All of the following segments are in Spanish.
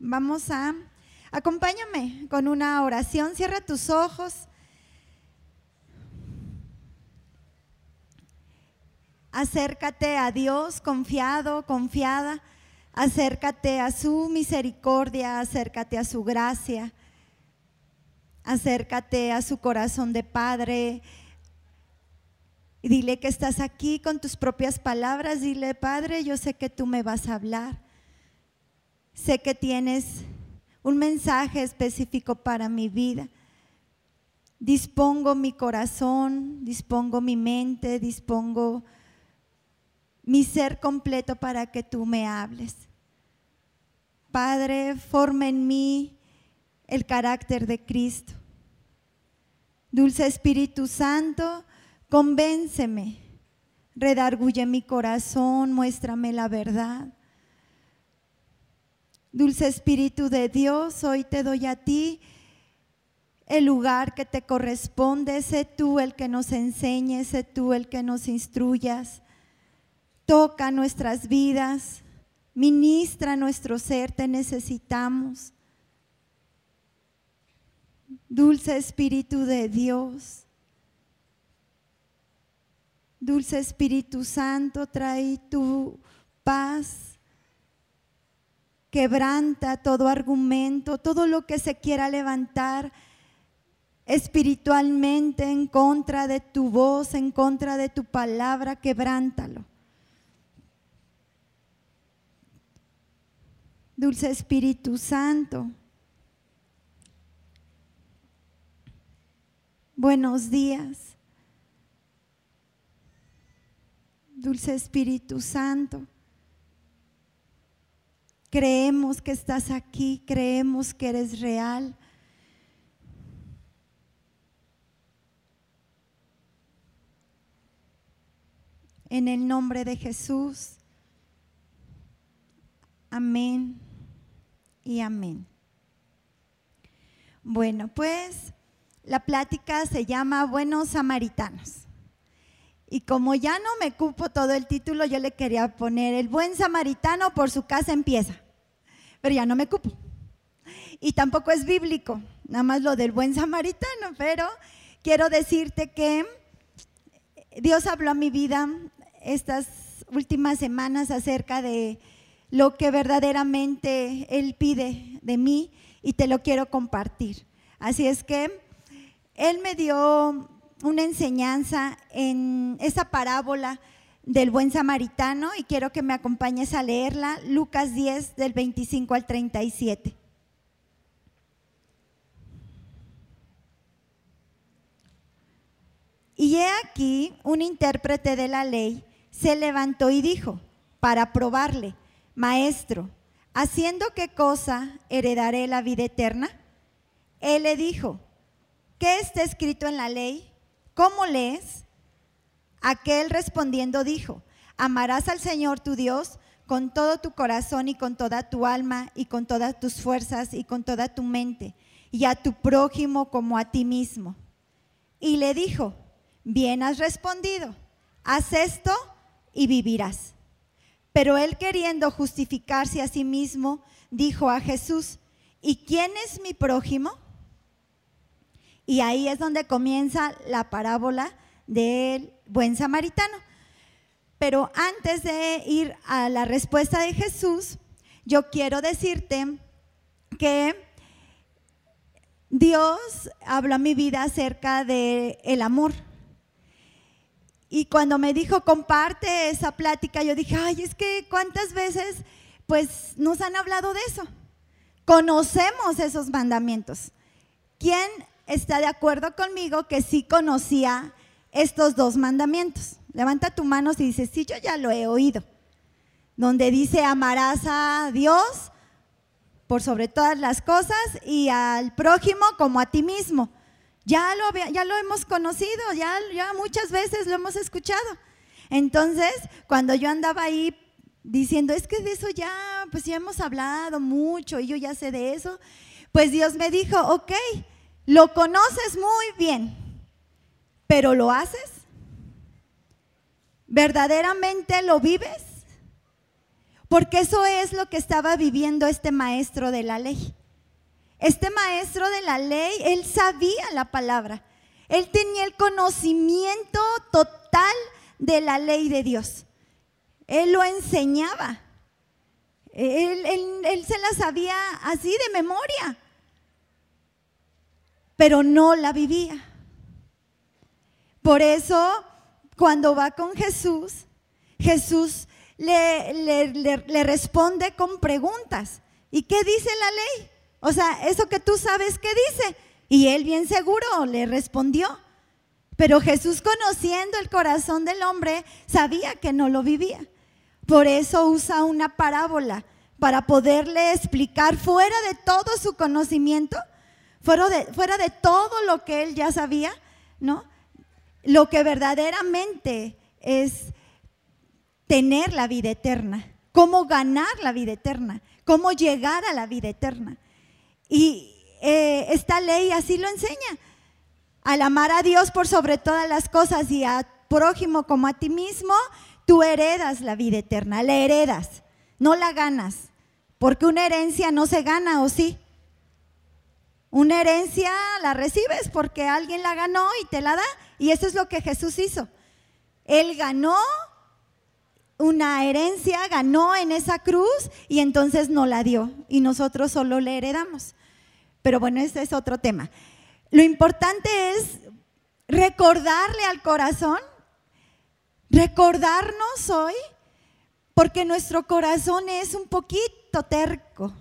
Vamos a, acompáñame con una oración, cierra tus ojos. Acércate a Dios confiado, confiada. Acércate a su misericordia, acércate a su gracia. Acércate a su corazón de Padre. Dile que estás aquí con tus propias palabras. Dile, Padre, yo sé que tú me vas a hablar. Sé que tienes un mensaje específico para mi vida. Dispongo mi corazón, dispongo mi mente, dispongo mi ser completo para que tú me hables. Padre, forma en mí el carácter de Cristo. Dulce Espíritu Santo, convénceme, redarguye mi corazón, muéstrame la verdad. Dulce Espíritu de Dios, hoy te doy a ti el lugar que te corresponde, sé tú el que nos enseñe, sé tú el que nos instruyas. Toca nuestras vidas, ministra nuestro ser, te necesitamos. Dulce Espíritu de Dios, Dulce Espíritu Santo, trae tu paz, quebranta todo argumento, todo lo que se quiera levantar espiritualmente en contra de tu voz, en contra de tu palabra, quebrántalo. Dulce Espíritu Santo, buenos días. Dulce Espíritu Santo, creemos que estás aquí, creemos que eres real. En el nombre de Jesús. Amén y amén. Bueno, pues la plática se llama Buenos Samaritanos. Y como ya no me cupo todo el título, yo le quería poner El buen samaritano por su casa empieza. Pero ya no me cupo. Y tampoco es bíblico, nada más lo del buen samaritano. Pero quiero decirte que Dios habló a mi vida estas últimas semanas acerca de lo que verdaderamente Él pide de mí y te lo quiero compartir. Así es que Él me dio una enseñanza en esa parábola del buen samaritano y quiero que me acompañes a leerla, Lucas 10 del 25 al 37. Y he aquí, un intérprete de la ley se levantó y dijo, para probarle, Maestro, ¿haciendo qué cosa heredaré la vida eterna? Él le dijo, ¿qué está escrito en la ley? ¿Cómo lees? Aquel respondiendo dijo, amarás al Señor tu Dios con todo tu corazón y con toda tu alma y con todas tus fuerzas y con toda tu mente y a tu prójimo como a ti mismo. Y le dijo, bien has respondido, haz esto y vivirás. Pero él queriendo justificarse a sí mismo, dijo a Jesús, ¿y quién es mi prójimo? Y ahí es donde comienza la parábola del buen samaritano. Pero antes de ir a la respuesta de Jesús, yo quiero decirte que Dios habló a mi vida acerca del el amor. Y cuando me dijo, comparte esa plática, yo dije, ay, es que cuántas veces pues nos han hablado de eso. Conocemos esos mandamientos. ¿Quién está de acuerdo conmigo que sí conocía estos dos mandamientos? Levanta tu mano y dice, sí, yo ya lo he oído. Donde dice, amarás a Dios por sobre todas las cosas y al prójimo como a ti mismo. Ya lo, ya lo hemos conocido, ya, ya muchas veces lo hemos escuchado. Entonces, cuando yo andaba ahí diciendo, es que de eso ya, pues ya hemos hablado mucho y yo ya sé de eso, pues Dios me dijo, ok, lo conoces muy bien, pero ¿lo haces? ¿Verdaderamente lo vives? porque eso es lo que estaba viviendo este maestro de la ley. Este maestro de la ley, él sabía la palabra. Él tenía el conocimiento total de la ley de Dios. Él lo enseñaba. Él, él, se la sabía así de memoria, pero no la vivía. Por eso, cuando va con Jesús, Jesús le, le, responde con preguntas. ¿Y qué dice la ley? O sea, eso que tú sabes, ¿qué dice? Y él bien seguro le respondió. Pero Jesús conociendo el corazón del hombre sabía que no lo vivía. Por eso usa una parábola para poderle explicar fuera de todo su conocimiento, fuera de, fuera de todo lo que él ya sabía, ¿no? Lo que verdaderamente es tener la vida eterna, cómo ganar la vida eterna, cómo llegar a la vida eterna. Y eh, esta ley así lo enseña. Al amar a Dios por sobre todas las cosas y a prójimo como a ti mismo, Tú heredas la vida eterna, la heredas, no la ganas, porque una herencia no se gana, ¿o sí? Una herencia la recibes porque alguien la ganó y te la da, y eso es lo que Jesús hizo. Él ganó una herencia, ganó en esa cruz y entonces no la dio y nosotros solo le heredamos. Pero bueno, ese es otro tema. Lo importante es recordarle al corazón recordarnos hoy, porque nuestro corazón es un poquito terco.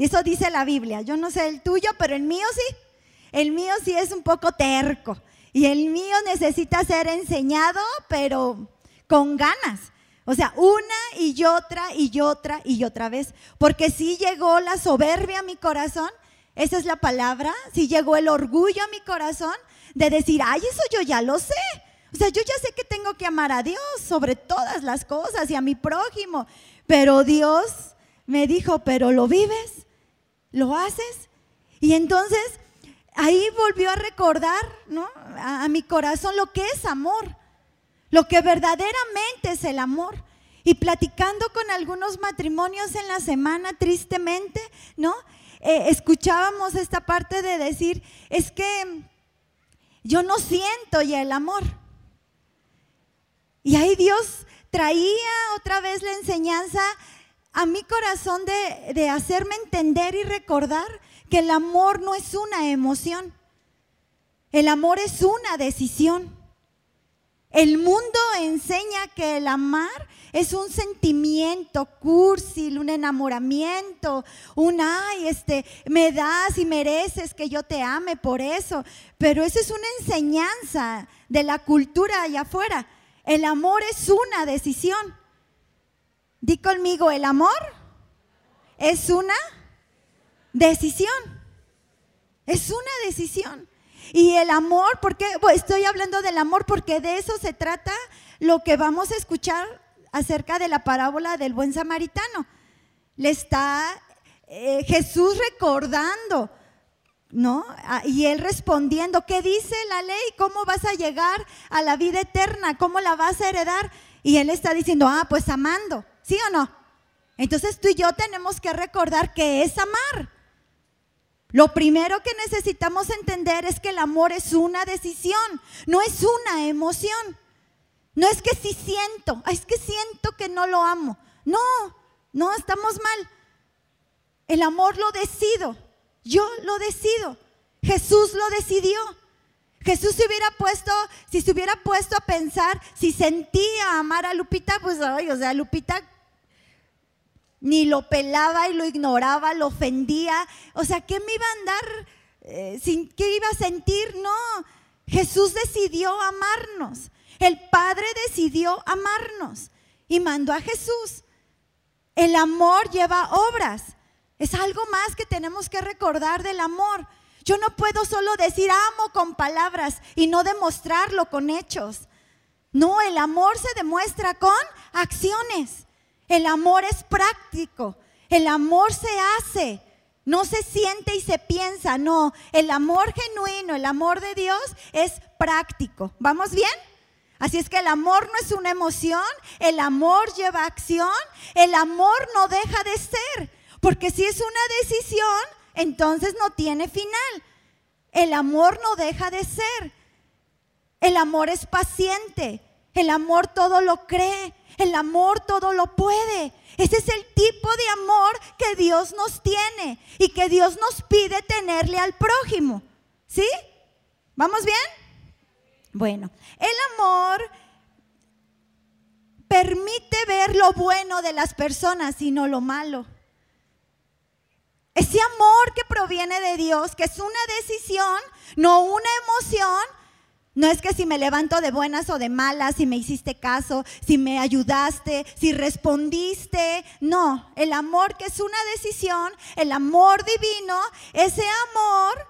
Y eso dice la Biblia. Yo no sé el tuyo, pero el mío sí. El mío sí es un poco terco. Y el mío necesita ser enseñado, pero con ganas. O sea, una y otra y otra y otra vez. Porque si llegó la soberbia a mi corazón, esa es la palabra, si llegó el orgullo a mi corazón de decir, ay, eso yo ya lo sé. O sea, yo ya sé que tengo que amar a Dios sobre todas las cosas y a mi prójimo, pero Dios me dijo, pero lo vives, lo haces. Y entonces ahí volvió a recordar ¿no? a, mi corazón lo que es amor, lo que verdaderamente es el amor. Y platicando con algunos matrimonios en la semana, tristemente, ¿no? Eh, escuchábamos esta parte de decir, es que yo no siento ya el amor. Y ahí Dios traía otra vez la enseñanza a mi corazón de, hacerme entender y recordar que el amor no es una emoción, el amor es una decisión. El mundo enseña que el amar es un sentimiento cursil, un enamoramiento, un ay, este, me das y mereces que yo te ame por eso. Pero eso es una enseñanza de la cultura allá afuera. El amor es una decisión. Di conmigo, el amor es una decisión. Es una decisión. Y el amor, porque estoy hablando del amor porque de eso se trata lo que vamos a escuchar acerca de la parábola del buen samaritano. Le está eh, Jesús recordando ¿no? Y él respondiendo, ¿qué dice la ley? ¿Cómo vas a llegar a la vida eterna? ¿Cómo la vas a heredar? Y él está diciendo, ah, pues amando, ¿sí o no? Entonces tú y yo tenemos que recordar que es amar. Lo primero que necesitamos entender es que el amor es una decisión, no es una emoción. No es que si siento, es que siento que no lo amo. No, no, estamos mal. El amor lo decido. Yo lo decido. Jesús lo decidió. Jesús se hubiera puesto, si se hubiera puesto a pensar, si sentía amar a Lupita, pues, ay, o sea, Lupita ni lo pelaba y lo ignoraba, lo ofendía. O sea, ¿qué me iba a andar? Eh, sin, ¿Qué iba a sentir? No. Jesús decidió amarnos. El Padre decidió amarnos y mandó a Jesús. El amor lleva obras. Es algo más que tenemos que recordar del amor. Yo no puedo solo decir amo con palabras y no demostrarlo con hechos. No, el amor se demuestra con acciones. El amor es práctico. El amor se hace. No se siente y se piensa. No, el amor genuino, el amor de Dios es práctico. ¿Vamos bien? Así es que el amor no es una emoción, el amor lleva acción, el amor no deja de ser, porque si es una decisión, entonces no tiene final. El amor no deja de ser. El amor es paciente, el amor todo lo cree, el amor todo lo puede. Ese es el tipo de amor que Dios nos tiene y que Dios nos pide tenerle al prójimo. ¿Sí? ¿Vamos bien? Bueno, el amor permite ver lo bueno de las personas y no lo malo. Ese amor que proviene de Dios, que es una decisión, no una emoción, no es que si me levanto de buenas o de malas, si me hiciste caso, si me ayudaste, si respondiste. No, el amor que es una decisión, el amor divino, ese amor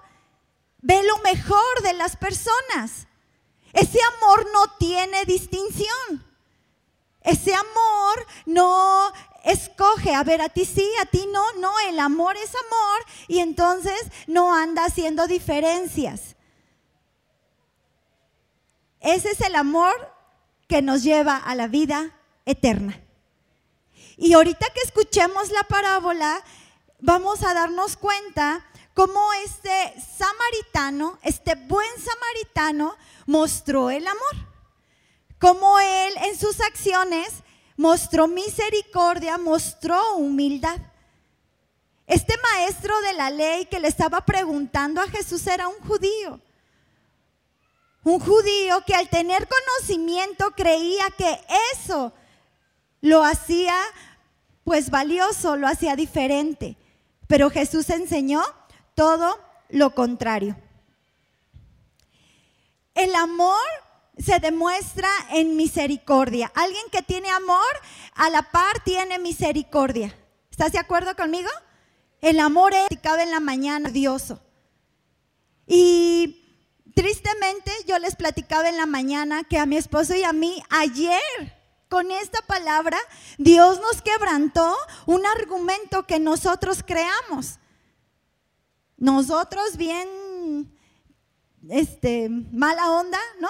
ve lo mejor de las personas. Ese amor no tiene distinción. Ese amor no escoge, a ver, a ti sí, a ti no, no, el amor es amor y entonces no anda haciendo diferencias. Ese es el amor que nos lleva a la vida eterna. Y ahorita que escuchemos la parábola, vamos a darnos cuenta cómo este samaritano, este buen samaritano, mostró el amor. Cómo él en sus acciones mostró misericordia, mostró humildad. Este maestro de la ley que le estaba preguntando a Jesús era un judío. Un judío que al tener conocimiento creía que eso lo hacía pues valioso, lo hacía diferente. Pero Jesús enseñó todo lo contrario. El amor se demuestra en misericordia. Alguien que tiene amor, a la par tiene misericordia. ¿Estás de acuerdo conmigo? El amor es en la mañana, Dios. Y tristemente yo les platicaba en la mañana que a mi esposo y a mí ayer con esta palabra Dios nos quebrantó un argumento que nosotros creamos. Nosotros bien este mala onda, ¿no?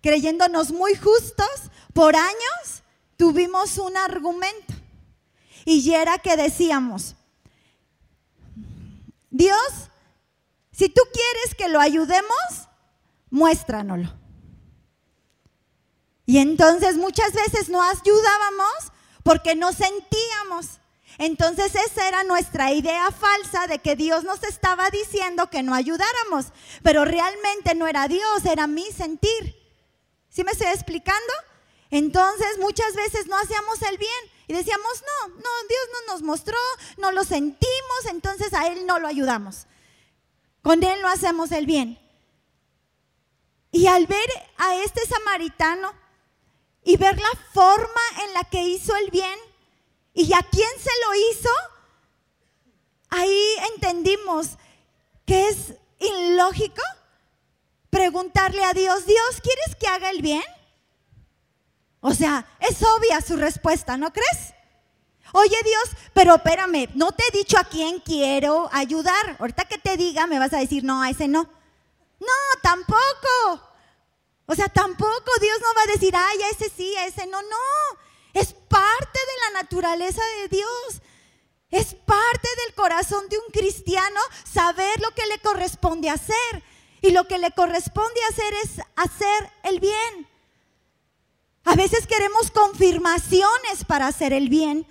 Creyéndonos muy justos por años tuvimos un argumento. Y era que decíamos, Dios, si tú quieres que lo ayudemos, muéstranoslo. Y entonces muchas veces no ayudábamos porque no sentíamos. Entonces esa era nuestra idea falsa de que Dios nos estaba diciendo que no ayudáramos, pero realmente no era Dios, era mi sentir. ¿Sí me estoy explicando? Entonces muchas veces no hacíamos el bien y decíamos, no, no, Dios no nos mostró, no lo sentimos, entonces a Él no lo ayudamos. Con Él no hacemos el bien. Y al ver a este samaritano y ver la forma en la que hizo el bien y a quién se lo hizo, ahí entendimos que es ilógico preguntarle a Dios, Dios, ¿quieres que haga el bien? O sea, es obvia su respuesta, ¿no crees? Oye Dios, pero espérame, no te he dicho a quién quiero ayudar. Ahorita que te diga, me vas a decir, no, a ese no. No, tampoco. O sea, tampoco Dios no va a decir, ay, a ese sí, a ese no, no. Es parte de la naturaleza de Dios. Es parte del corazón de un cristiano saber lo que le corresponde hacer. Y lo que le corresponde hacer es hacer el bien. A veces queremos confirmaciones para hacer el bien.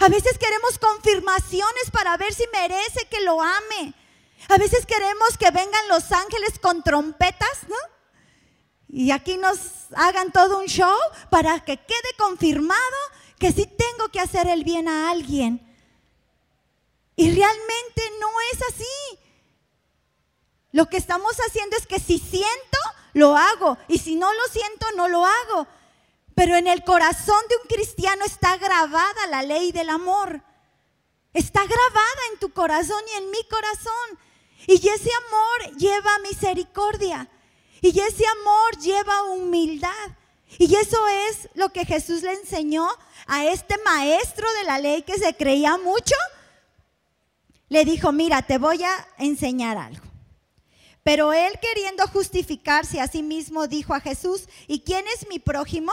A veces queremos confirmaciones para ver si merece que lo ame. A veces queremos que vengan los ángeles con trompetas, ¿no? y aquí nos hagan todo un show para que quede confirmado que sí tengo que hacer el bien a alguien. Y realmente no es así. Lo que estamos haciendo es que si siento, lo hago. Y si no lo siento, no lo hago. Pero en el corazón de un cristiano está grabada la ley del amor. Está grabada en tu corazón y en mi corazón. Y ese amor lleva misericordia. Y ese amor lleva humildad. Y eso es lo que Jesús le enseñó a este maestro de la ley que se creía mucho. Le dijo, mira, te voy a enseñar algo. Pero él queriendo justificarse a sí mismo dijo a Jesús, ¿y quién es mi prójimo?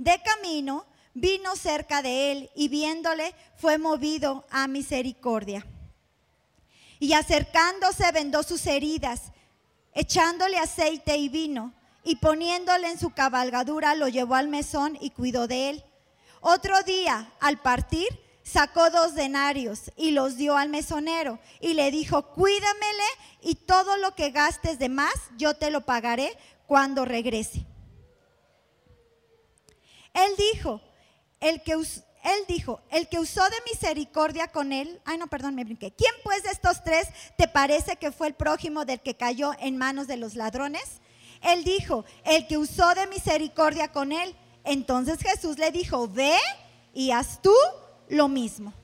de camino vino cerca de él y viéndole fue movido a misericordia. Y acercándose vendó sus heridas, echándole aceite y vino, y poniéndole en su cabalgadura lo llevó al mesón y cuidó de él. Otro día, al partir, sacó dos denarios y los dio al mesonero y le dijo, cuídamele y todo lo que gastes de más yo te lo pagaré cuando regrese. Él dijo, el que, él dijo, el que usó de misericordia con él, ay no, perdón, me brinqué. ¿Quién pues de estos tres te parece que fue el prójimo del que cayó en manos de los ladrones? Él dijo, el que usó de misericordia con él. Entonces Jesús le dijo, ve y haz tú lo mismo.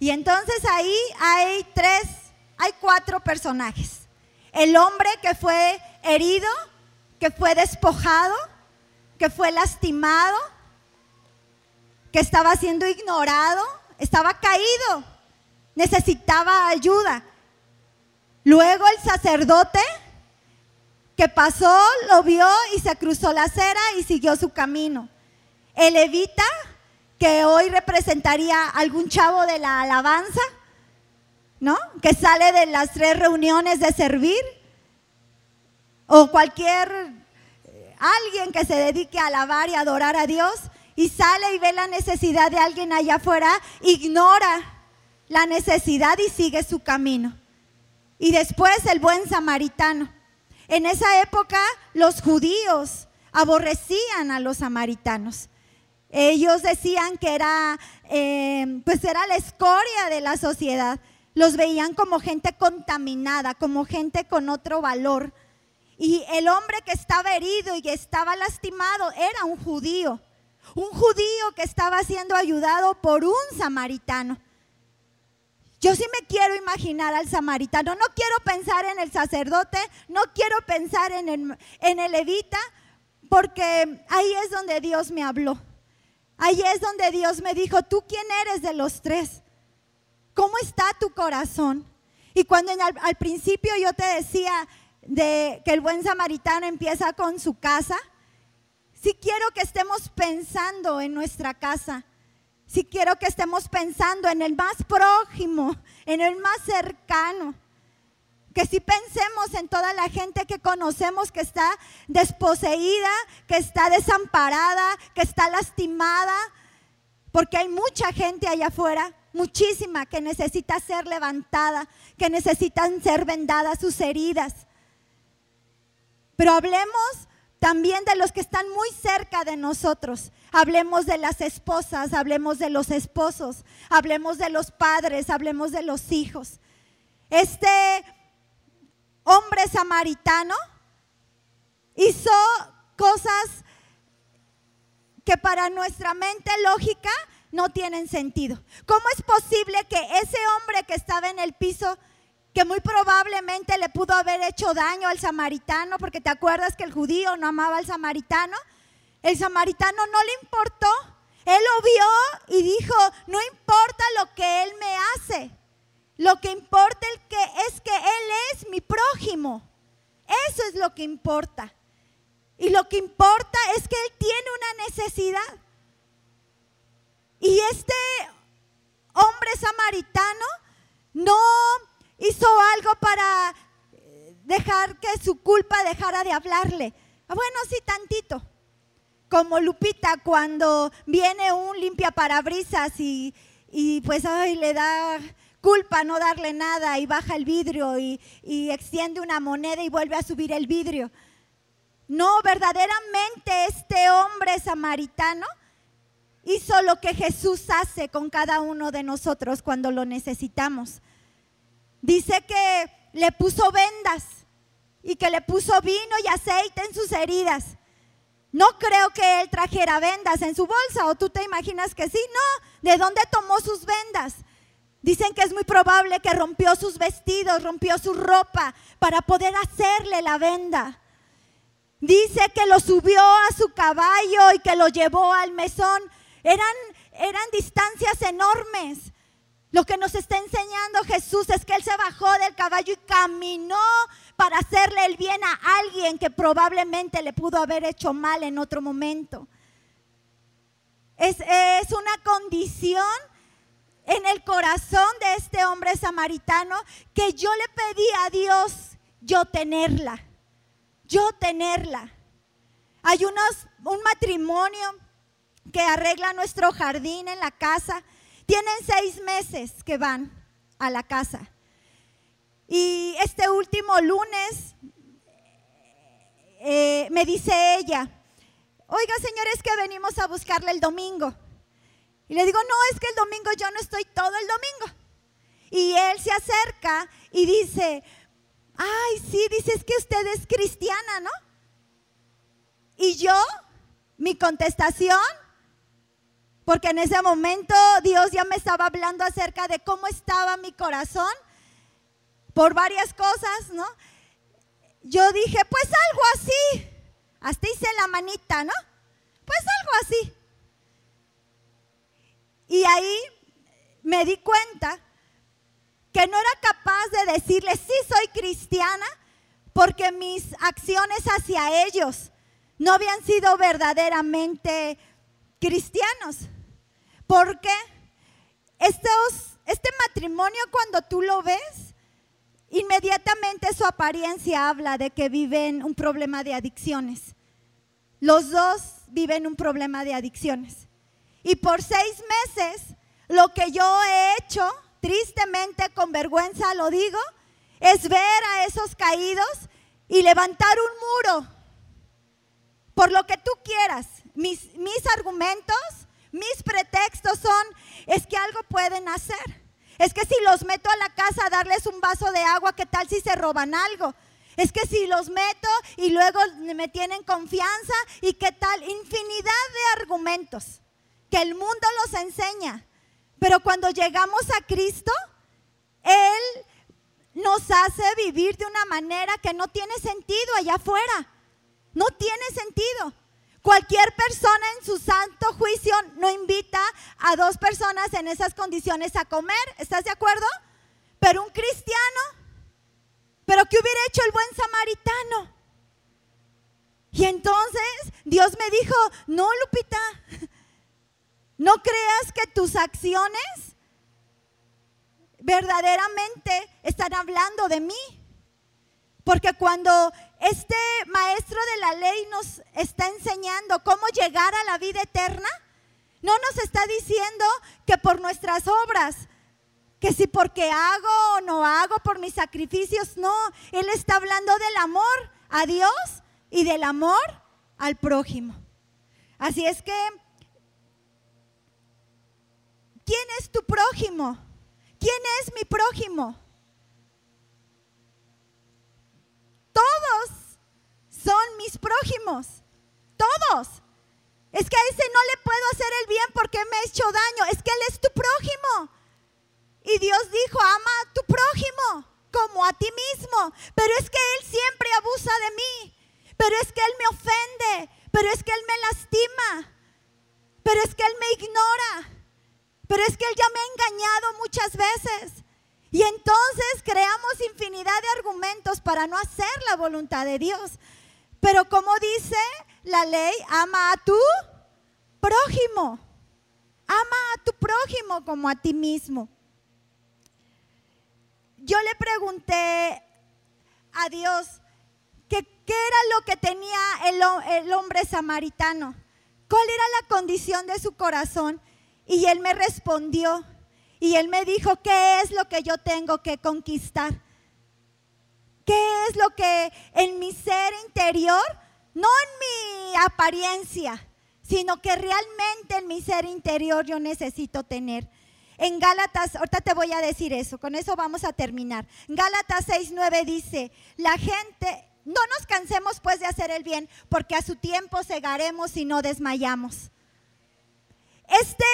Y entonces ahí hay tres, hay cuatro personajes. El hombre que fue herido, que fue despojado, que fue lastimado, que estaba siendo ignorado, estaba caído, necesitaba ayuda. Luego el sacerdote que pasó, lo vio y se cruzó la acera y siguió su camino. El levita, que hoy representaría algún chavo de la alabanza, ¿no? Que sale de las tres reuniones de servir, o cualquier alguien que se dedique a alabar y adorar a Dios, y sale y ve la necesidad de alguien allá afuera, ignora la necesidad y sigue su camino. Y después el buen samaritano. En esa época los judíos aborrecían a los samaritanos. Ellos decían que era, eh, pues era la escoria de la sociedad. Los veían como gente contaminada, como gente con otro valor. Y el hombre que estaba herido y estaba lastimado era un judío un judío que estaba siendo ayudado por un samaritano. Yo sí me quiero imaginar al samaritano, no quiero pensar en el sacerdote, no quiero pensar en el, en el levita, porque ahí es donde Dios me habló. Ahí es donde Dios me dijo, ¿tú quién eres de los tres? ¿Cómo está tu corazón? Y cuando al principio yo te decía de que el buen samaritano empieza con su casa, si quiero que estemos pensando en nuestra casa. Si quiero que estemos pensando en el más prójimo, en el más cercano. Que si pensemos en toda la gente que conocemos que está desposeída, que está desamparada, que está lastimada. Porque hay mucha gente allá afuera, muchísima, que necesita ser levantada, que necesitan ser vendadas sus heridas. Pero hablemos también de los que están muy cerca de nosotros. Hablemos de las esposas, hablemos de los esposos, hablemos de los padres, hablemos de los hijos. Este hombre samaritano hizo cosas que para nuestra mente lógica no tienen sentido. ¿Cómo es posible que ese hombre que estaba en el piso muy probablemente le pudo haber hecho daño al samaritano, porque te acuerdas que el judío no amaba al samaritano. El samaritano no le importó. Él lo vio y dijo, no importa lo que él me hace. Lo que importa es que él es mi prójimo. Eso es lo que importa. Y lo que importa es que él tiene una necesidad. Y este hombre samaritano no hizo algo para eh, dejar que su culpa dejara de hablarle. Ah, bueno, sí, tantito. Como Lupita cuando viene un limpia parabrisas y, y pues ay, le da culpa no darle nada y baja el vidrio y, y extiende una moneda y vuelve a subir el vidrio. No, verdaderamente este hombre samaritano hizo lo que Jesús hace con cada uno de nosotros cuando lo necesitamos. Dice que le puso vendas y que le puso vino y aceite en sus heridas. No creo que él trajera vendas en su bolsa, o tú te imaginas que sí, no. ¿De dónde tomó sus vendas? Dicen que es muy probable que rompió sus vestidos, rompió su ropa para poder hacerle la venda. Dice que lo subió a su caballo y que lo llevó al mesón. Eran, eran distancias enormes. Lo que nos está enseñando Jesús es que Él se bajó del caballo y caminó para hacerle el bien a alguien que probablemente le pudo haber hecho mal en otro momento. Es, una condición en el corazón de este hombre samaritano que yo le pedí a Dios yo tenerla, yo tenerla. Hay unos, un matrimonio que arregla nuestro jardín en la casa. Tienen seis meses que van a la casa. Y este último lunes eh, me dice ella, oiga señores que venimos a buscarle el domingo. Y le digo, no, es que el domingo yo no estoy todo el domingo. Y él se acerca y dice, ay, sí, dice, es que usted es cristiana, ¿no? Y yo, mi contestación, porque en ese momento Dios ya me estaba hablando acerca de cómo estaba mi corazón por varias cosas, ¿no? Yo dije, pues algo así. Hasta hice la manita, ¿no? Pues algo así. Y ahí me di cuenta que no era capaz de decirle, sí soy cristiana, porque mis acciones hacia ellos no habían sido verdaderamente cristianos. Porque estos, este matrimonio cuando tú lo ves, inmediatamente su apariencia habla de que viven un problema de adicciones. Los dos viven un problema de adicciones. Y por seis meses, lo que yo he hecho, tristemente, con vergüenza lo digo, es ver a esos caídos y levantar un muro. Por lo que tú quieras. Mis, mis argumentos, mis pretextos son, es que algo pueden hacer. Es que si los meto a la casa a darles un vaso de agua, ¿qué tal si se roban algo? Es que si los meto y luego me tienen confianza y qué tal, infinidad de argumentos que el mundo los enseña. Pero cuando llegamos a Cristo, Él nos hace vivir de una manera que no tiene sentido allá afuera. No tiene sentido. Cualquier persona en su santo juicio no invita a dos personas en esas condiciones a comer. ¿Estás de acuerdo? Pero un cristiano, pero ¿qué hubiera hecho el buen samaritano? Y entonces Dios me dijo, no, Lupita, no creas que tus acciones verdaderamente están hablando de mí. Porque cuando este maestro de la ley nos está enseñando cómo llegar a la vida eterna, no nos está diciendo que por nuestras obras, que si porque hago o no hago por mis sacrificios, no, Él está hablando del amor a Dios y del amor al prójimo. Así es que ¿Quién es tu prójimo? ¿Quién es mi prójimo? Todos son mis prójimos. Todos. Es que a ese no le puedo hacer el bien porque me ha hecho daño. Es que Él es tu prójimo. Y Dios dijo, ama a tu prójimo como a ti mismo. Pero es que Él siempre abusa de mí. Pero es que Él me ofende. Pero es que Él me lastima. Pero es que Él me ignora. Pero es que Él ya me ha engañado muchas veces. Y entonces creamos infinidad de argumentos para no hacer la voluntad de Dios. Pero como dice la ley, ama a tu prójimo. Ama a tu prójimo como a ti mismo. Yo le pregunté a Dios que qué era lo que tenía el, el hombre samaritano. ¿Cuál era la condición de su corazón? Y él me respondió y él me dijo, ¿qué es lo que yo tengo que conquistar? ¿Qué es lo que en mi ser interior, no en mi apariencia, sino que realmente en mi ser interior yo necesito tener? En Gálatas, ahorita te voy a decir eso, con eso vamos a terminar. Gálatas 6:9 dice, la gente, no nos cansemos pues de hacer el bien, porque a su tiempo cegaremos y no desmayamos. Este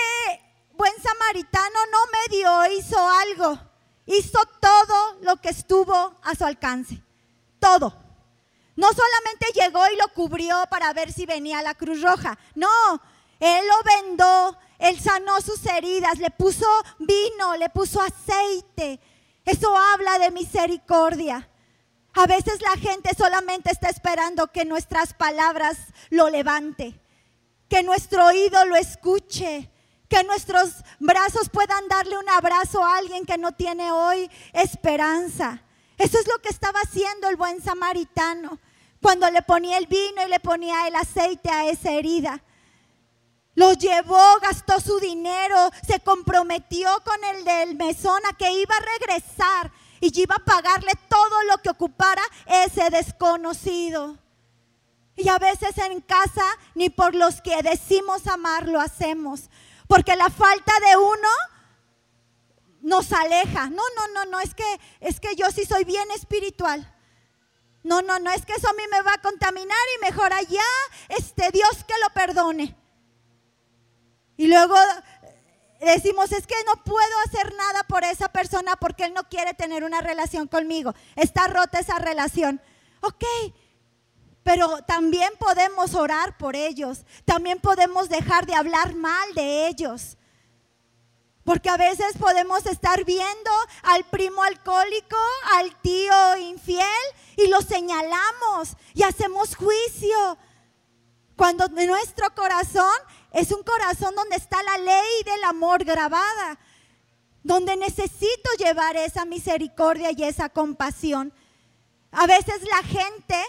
buen samaritano no medio hizo algo, hizo todo lo que estuvo a su alcance, todo. No solamente llegó y lo cubrió para ver si venía la Cruz Roja, no, él lo vendó, él sanó sus heridas, le puso vino, le puso aceite. Eso habla de misericordia. A veces la gente solamente está esperando que nuestras palabras lo levante, que nuestro oído lo escuche, que nuestros brazos puedan darle un abrazo a alguien que no tiene hoy esperanza. Eso es lo que estaba haciendo el buen samaritano cuando le ponía el vino y le ponía el aceite a esa herida. Lo llevó, gastó su dinero, se comprometió con el del mesón a que iba a regresar y iba a pagarle todo lo que ocupara ese desconocido. Y a veces en casa ni por los que decimos amar lo hacemos, porque la falta de uno nos aleja. No, no, no, no, es que es que yo sí soy bien espiritual. No, no, no, es que eso a mí me va a contaminar y mejor allá este Dios que lo perdone. Y luego decimos, es que no puedo hacer nada por esa persona porque él no quiere tener una relación conmigo. Está rota esa relación. Ok, pero también podemos orar por ellos. También podemos dejar de hablar mal de ellos. Porque a veces podemos estar viendo al primo alcohólico, al tío infiel, y lo señalamos y hacemos juicio. Cuando nuestro corazón es un corazón donde está la ley del amor grabada, donde necesito llevar esa misericordia y esa compasión. A veces la gente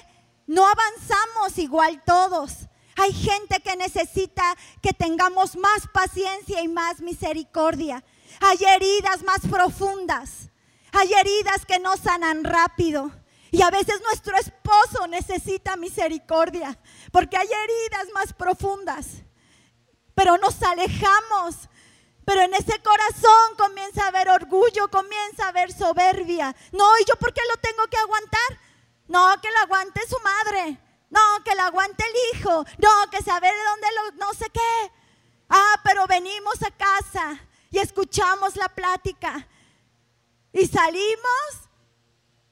no avanzamos igual todos. Hay gente que necesita que tengamos más paciencia y más misericordia. Hay heridas más profundas. Hay heridas que no sanan rápido. Y a veces nuestro esposo necesita misericordia porque hay heridas más profundas pero nos alejamos. Pero en ese corazón comienza a haber orgullo, comienza a haber soberbia. No, ¿y yo por qué lo tengo que aguantar? No, que lo aguante su madre. No, que lo aguante el hijo. No, que sabe de dónde lo, no sé qué. Ah, pero venimos a casa y escuchamos la plática. Y salimos,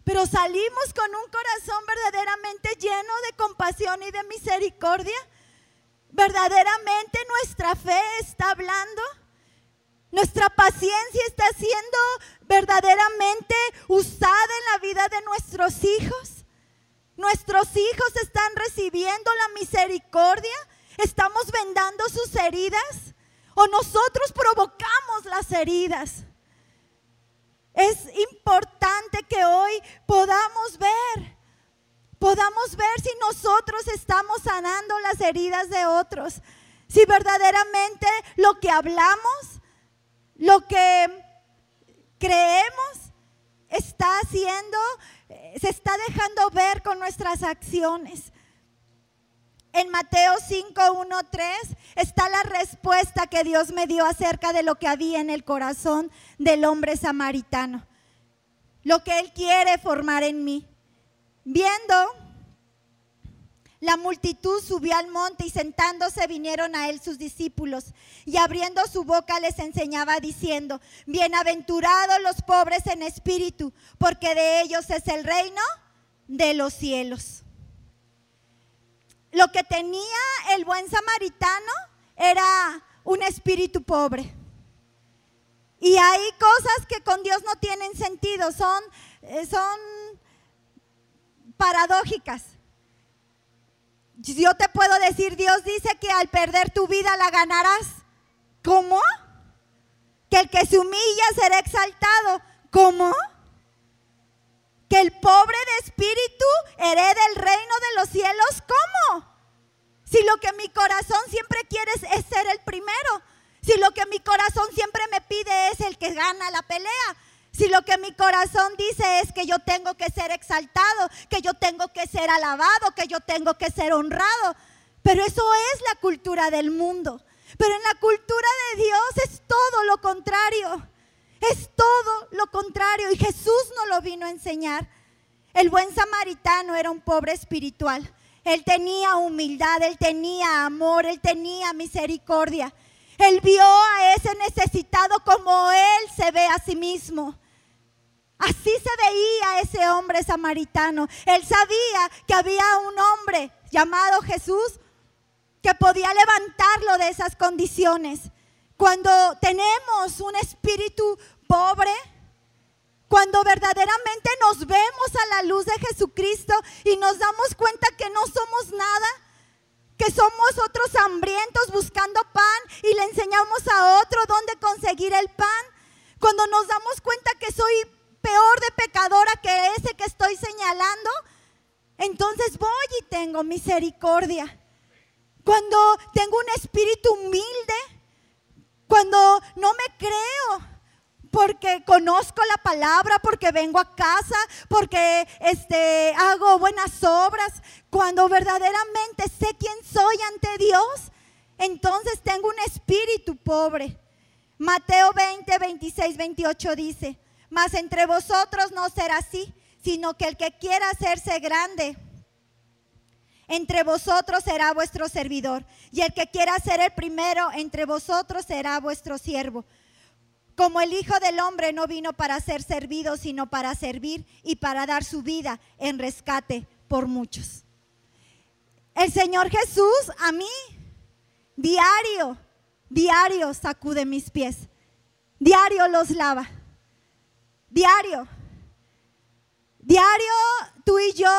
pero salimos con un corazón verdaderamente lleno de compasión y de misericordia. ¿Verdaderamente nuestra fe está hablando? ¿Nuestra paciencia está siendo verdaderamente usada en la vida de nuestros hijos? ¿Nuestros hijos están recibiendo la misericordia? ¿Estamos vendando sus heridas? ¿O nosotros provocamos las heridas? Es importante que hoy podamos ver podamos ver si nosotros estamos sanando las heridas de otros, si verdaderamente lo que hablamos, lo que creemos, está haciendo, se está dejando ver con nuestras acciones. En Mateo 5, 1, 3 está la respuesta que Dios me dio acerca de lo que había en el corazón del hombre samaritano. Lo que Él quiere formar en mí. Viendo la multitud subió al monte y sentándose vinieron a él sus discípulos y abriendo su boca les enseñaba diciendo, bienaventurados los pobres en espíritu, porque de ellos es el reino de los cielos. Lo que tenía el buen samaritano era un espíritu pobre. Y hay cosas que con Dios no tienen sentido, son, eh, son paradójicas. Yo te puedo decir, Dios dice que al perder tu vida la ganarás. ¿Cómo? Que el que se humilla será exaltado. ¿Cómo? Que el pobre de espíritu herede el reino de los cielos. ¿Cómo? Si lo que mi corazón siempre quiere es ser el primero. Si lo que mi corazón siempre me pide es el que gana la pelea. Si lo que mi corazón dice es que yo tengo que ser exaltado, que yo tengo que ser alabado, que yo tengo que ser honrado. Pero eso es la cultura del mundo. Pero en la cultura de Dios es todo lo contrario. Es todo lo contrario. Y Jesús nos lo vino a enseñar. El buen samaritano era un pobre espiritual. Él tenía humildad, él tenía amor, él tenía misericordia. Él vio a ese necesitado como él se ve a sí mismo. Así se veía ese hombre samaritano. Él sabía que había un hombre llamado Jesús que podía levantarlo de esas condiciones. Cuando tenemos un espíritu pobre, cuando verdaderamente nos vemos a la luz de Jesucristo y nos damos cuenta que no somos nada, que somos otros hambrientos buscando pan y le enseñamos a otro dónde conseguir el pan, cuando nos damos cuenta que soy peor de pecadora que ese que estoy señalando, entonces voy y tengo misericordia. Cuando tengo un espíritu humilde, cuando no me creo, porque conozco la palabra, porque vengo a casa, porque este, hago buenas obras, cuando verdaderamente sé quién soy ante Dios, entonces tengo un espíritu pobre. Mateo 20, 26, 28 dice, mas entre vosotros no será así, sino que el que quiera hacerse grande, entre vosotros será vuestro servidor, y el que quiera ser el primero entre vosotros será vuestro siervo. Como el Hijo del Hombre no vino para ser servido, sino para servir y para dar su vida en rescate por muchos. El Señor Jesús a mí, diario, diario sacude mis pies, diario los lava, diario. Diario tú y yo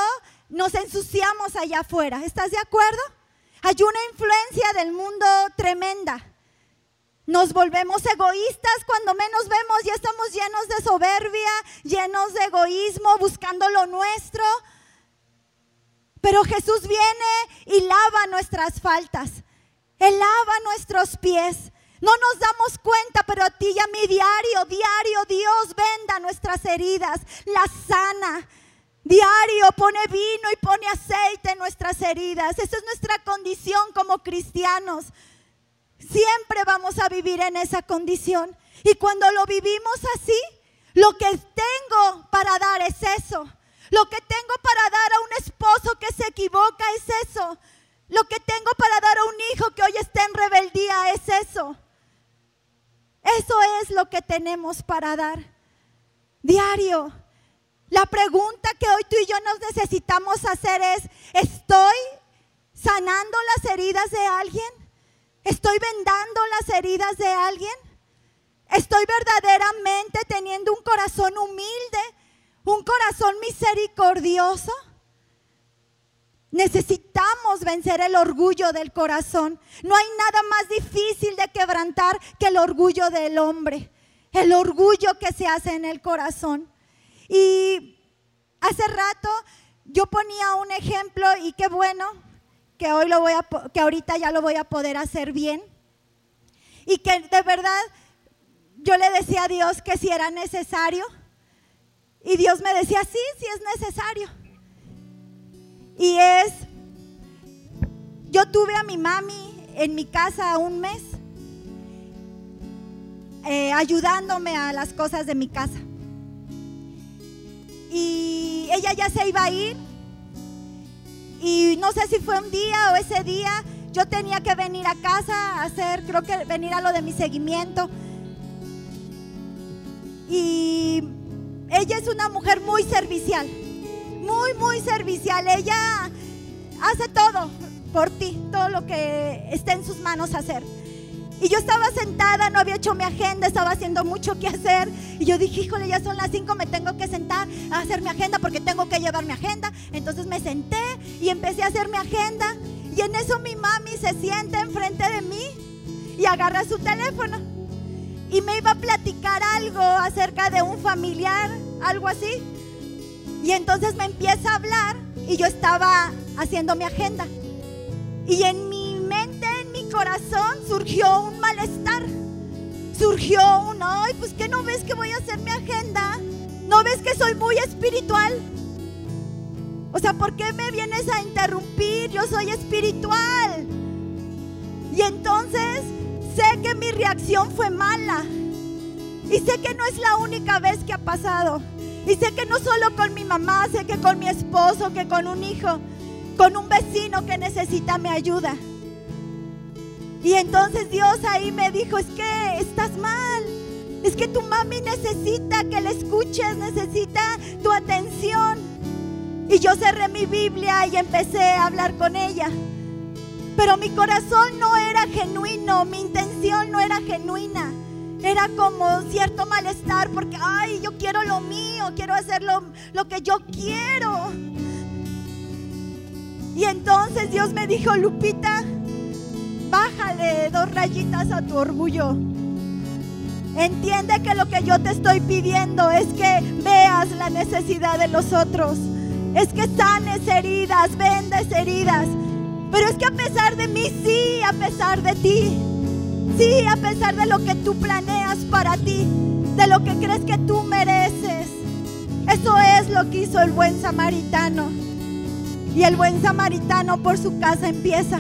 nos ensuciamos allá afuera. ¿Estás de acuerdo? Hay una influencia del mundo tremenda. Nos volvemos egoístas cuando menos vemos, ya estamos llenos de soberbia, llenos de egoísmo, buscando lo nuestro. Pero Jesús viene y lava nuestras faltas. Él lava nuestros pies. No nos damos cuenta, pero a ti y a mi diario, diario, Dios venda nuestras heridas, las sana. Diario pone vino y pone aceite en nuestras heridas. Esa es nuestra condición como cristianos. Siempre vamos a vivir en esa condición. Y cuando lo vivimos así, lo que tengo para dar es eso. Lo que tengo para dar a un esposo que se equivoca es eso. Lo que tengo para dar a un hijo que hoy está en rebeldía es eso. Eso es lo que tenemos para dar. Diario. La pregunta que hoy tú y yo nos necesitamos hacer es, ¿estoy sanando las heridas de alguien? ¿Estoy vendando las heridas de alguien? ¿Estoy verdaderamente teniendo un corazón humilde, un corazón misericordioso? Necesitamos vencer el orgullo del corazón. No hay nada más difícil de quebrantar que el orgullo del hombre, el orgullo que se hace en el corazón. Y hace rato yo ponía un ejemplo y qué bueno, que hoy lo voy a, que ahorita ya lo voy a poder hacer bien. Y que de verdad yo le decía a Dios que si era necesario. Y Dios me decía, sí, sí es necesario. Y es, yo tuve a mi mami en mi casa un mes, eh, ayudándome a las cosas de mi casa. Y ella ya se iba a ir y no sé si fue un día o ese día, yo tenía que venir a casa a hacer, creo que venir a lo de mi seguimiento. Y ella es una mujer muy servicial, muy, muy servicial. Ella hace todo por ti, todo lo que esté en sus manos hacer. Y yo estaba sentada, no había hecho mi agenda, estaba haciendo mucho que hacer. Y yo dije, híjole, ya son las 5, me tengo que sentar a hacer mi agenda porque tengo que llevar mi agenda. Entonces me senté y empecé a hacer mi agenda. Y en eso mi mami se sienta enfrente de mí y agarra su teléfono. Y me iba a platicar algo acerca de un familiar, algo así. Y entonces me empieza a hablar y yo estaba haciendo mi agenda. Y en mi corazón surgió un malestar. Surgió un, ay, pues que no ves que voy a hacer mi agenda. ¿No ves que soy muy espiritual? O sea, ¿por qué me vienes a interrumpir? Yo soy espiritual. Y entonces sé que mi reacción fue mala. Y sé que no es la única vez que ha pasado. Y sé que no solo con mi mamá, sé que con mi esposo, que con un hijo, con un vecino que necesita mi ayuda. Y entonces Dios ahí me dijo, es que estás mal. Es que tu mami necesita que le escuches, necesita tu atención. Y yo cerré mi Biblia y empecé a hablar con ella. Pero mi corazón no era genuino, mi intención no era genuina. Era como cierto malestar porque, ay, yo quiero lo mío, quiero hacer lo, lo que yo quiero. Y entonces Dios me dijo, Lupita, bájale dos rayitas a tu orgullo. Entiende que lo que yo te estoy pidiendo es que veas la necesidad de los otros. Es que sanes heridas, vendes heridas. Pero es que a pesar de mí, sí, a pesar de ti, sí, a pesar de lo que tú planeas para ti, de lo que crees que tú mereces. Eso es lo que hizo el buen samaritano. Y el buen samaritano por su casa empieza.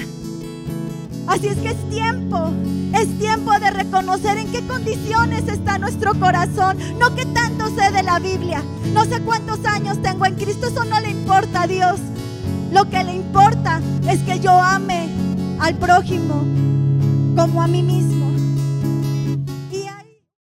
Así es que es tiempo, es tiempo de reconocer en qué condiciones está nuestro corazón. No que tanto sé de la Biblia, no sé cuántos años tengo en Cristo, eso no le importa a Dios. Lo que le importa es que yo ame al prójimo como a mí mismo.